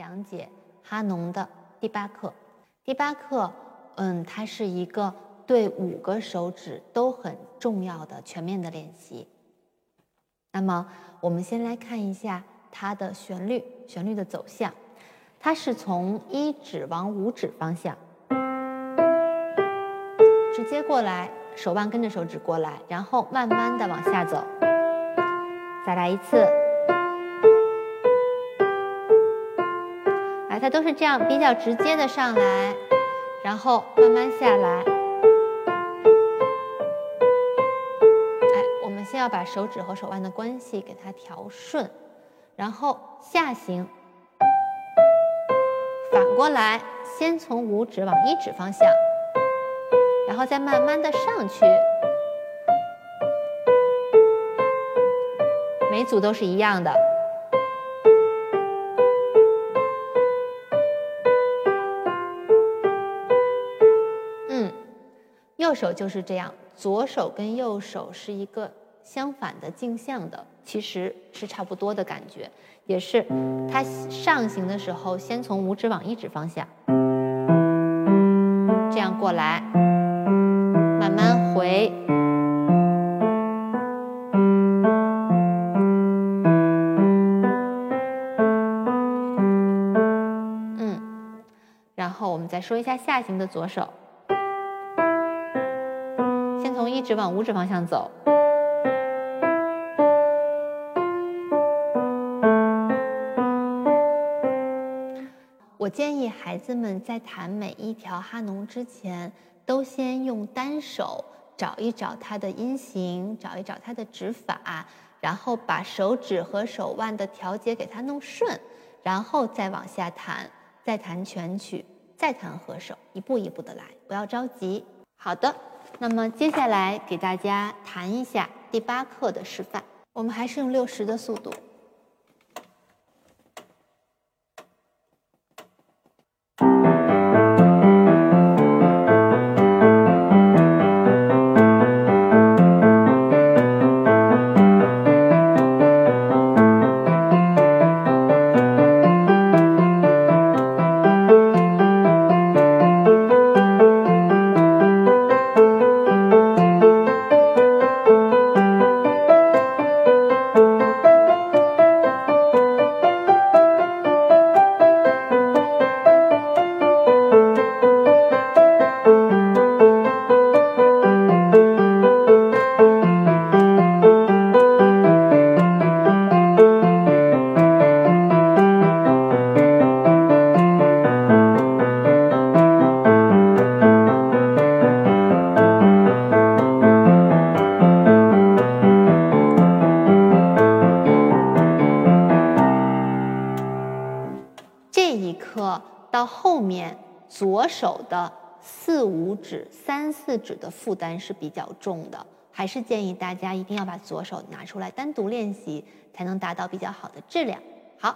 讲解哈农的第八课。第八课，嗯，它是一个对五个手指都很重要的全面的练习。那么，我们先来看一下它的旋律，旋律的走向。它是从一指往五指方向直接过来，手腕跟着手指过来，然后慢慢的往下走。再来一次。它都是这样比较直接的上来，然后慢慢下来。哎，我们先要把手指和手腕的关系给它调顺，然后下行，反过来，先从五指往一指方向，然后再慢慢的上去。每组都是一样的。右手就是这样，左手跟右手是一个相反的镜像的，其实是差不多的感觉，也是它上行的时候，先从五指往一指方向，这样过来，慢慢回，嗯，然后我们再说一下下行的左手。一直往五指方向走。我建议孩子们在弹每一条哈农之前，都先用单手找一找它的音型，找一找它的指法，然后把手指和手腕的调节给它弄顺，然后再往下弹，再弹全曲，再弹和手，一步一步的来，不要着急。好的。那么接下来给大家谈一下第八课的示范，我们还是用六十的速度。到后面，左手的四五指、三四指的负担是比较重的，还是建议大家一定要把左手拿出来单独练习，才能达到比较好的质量。好。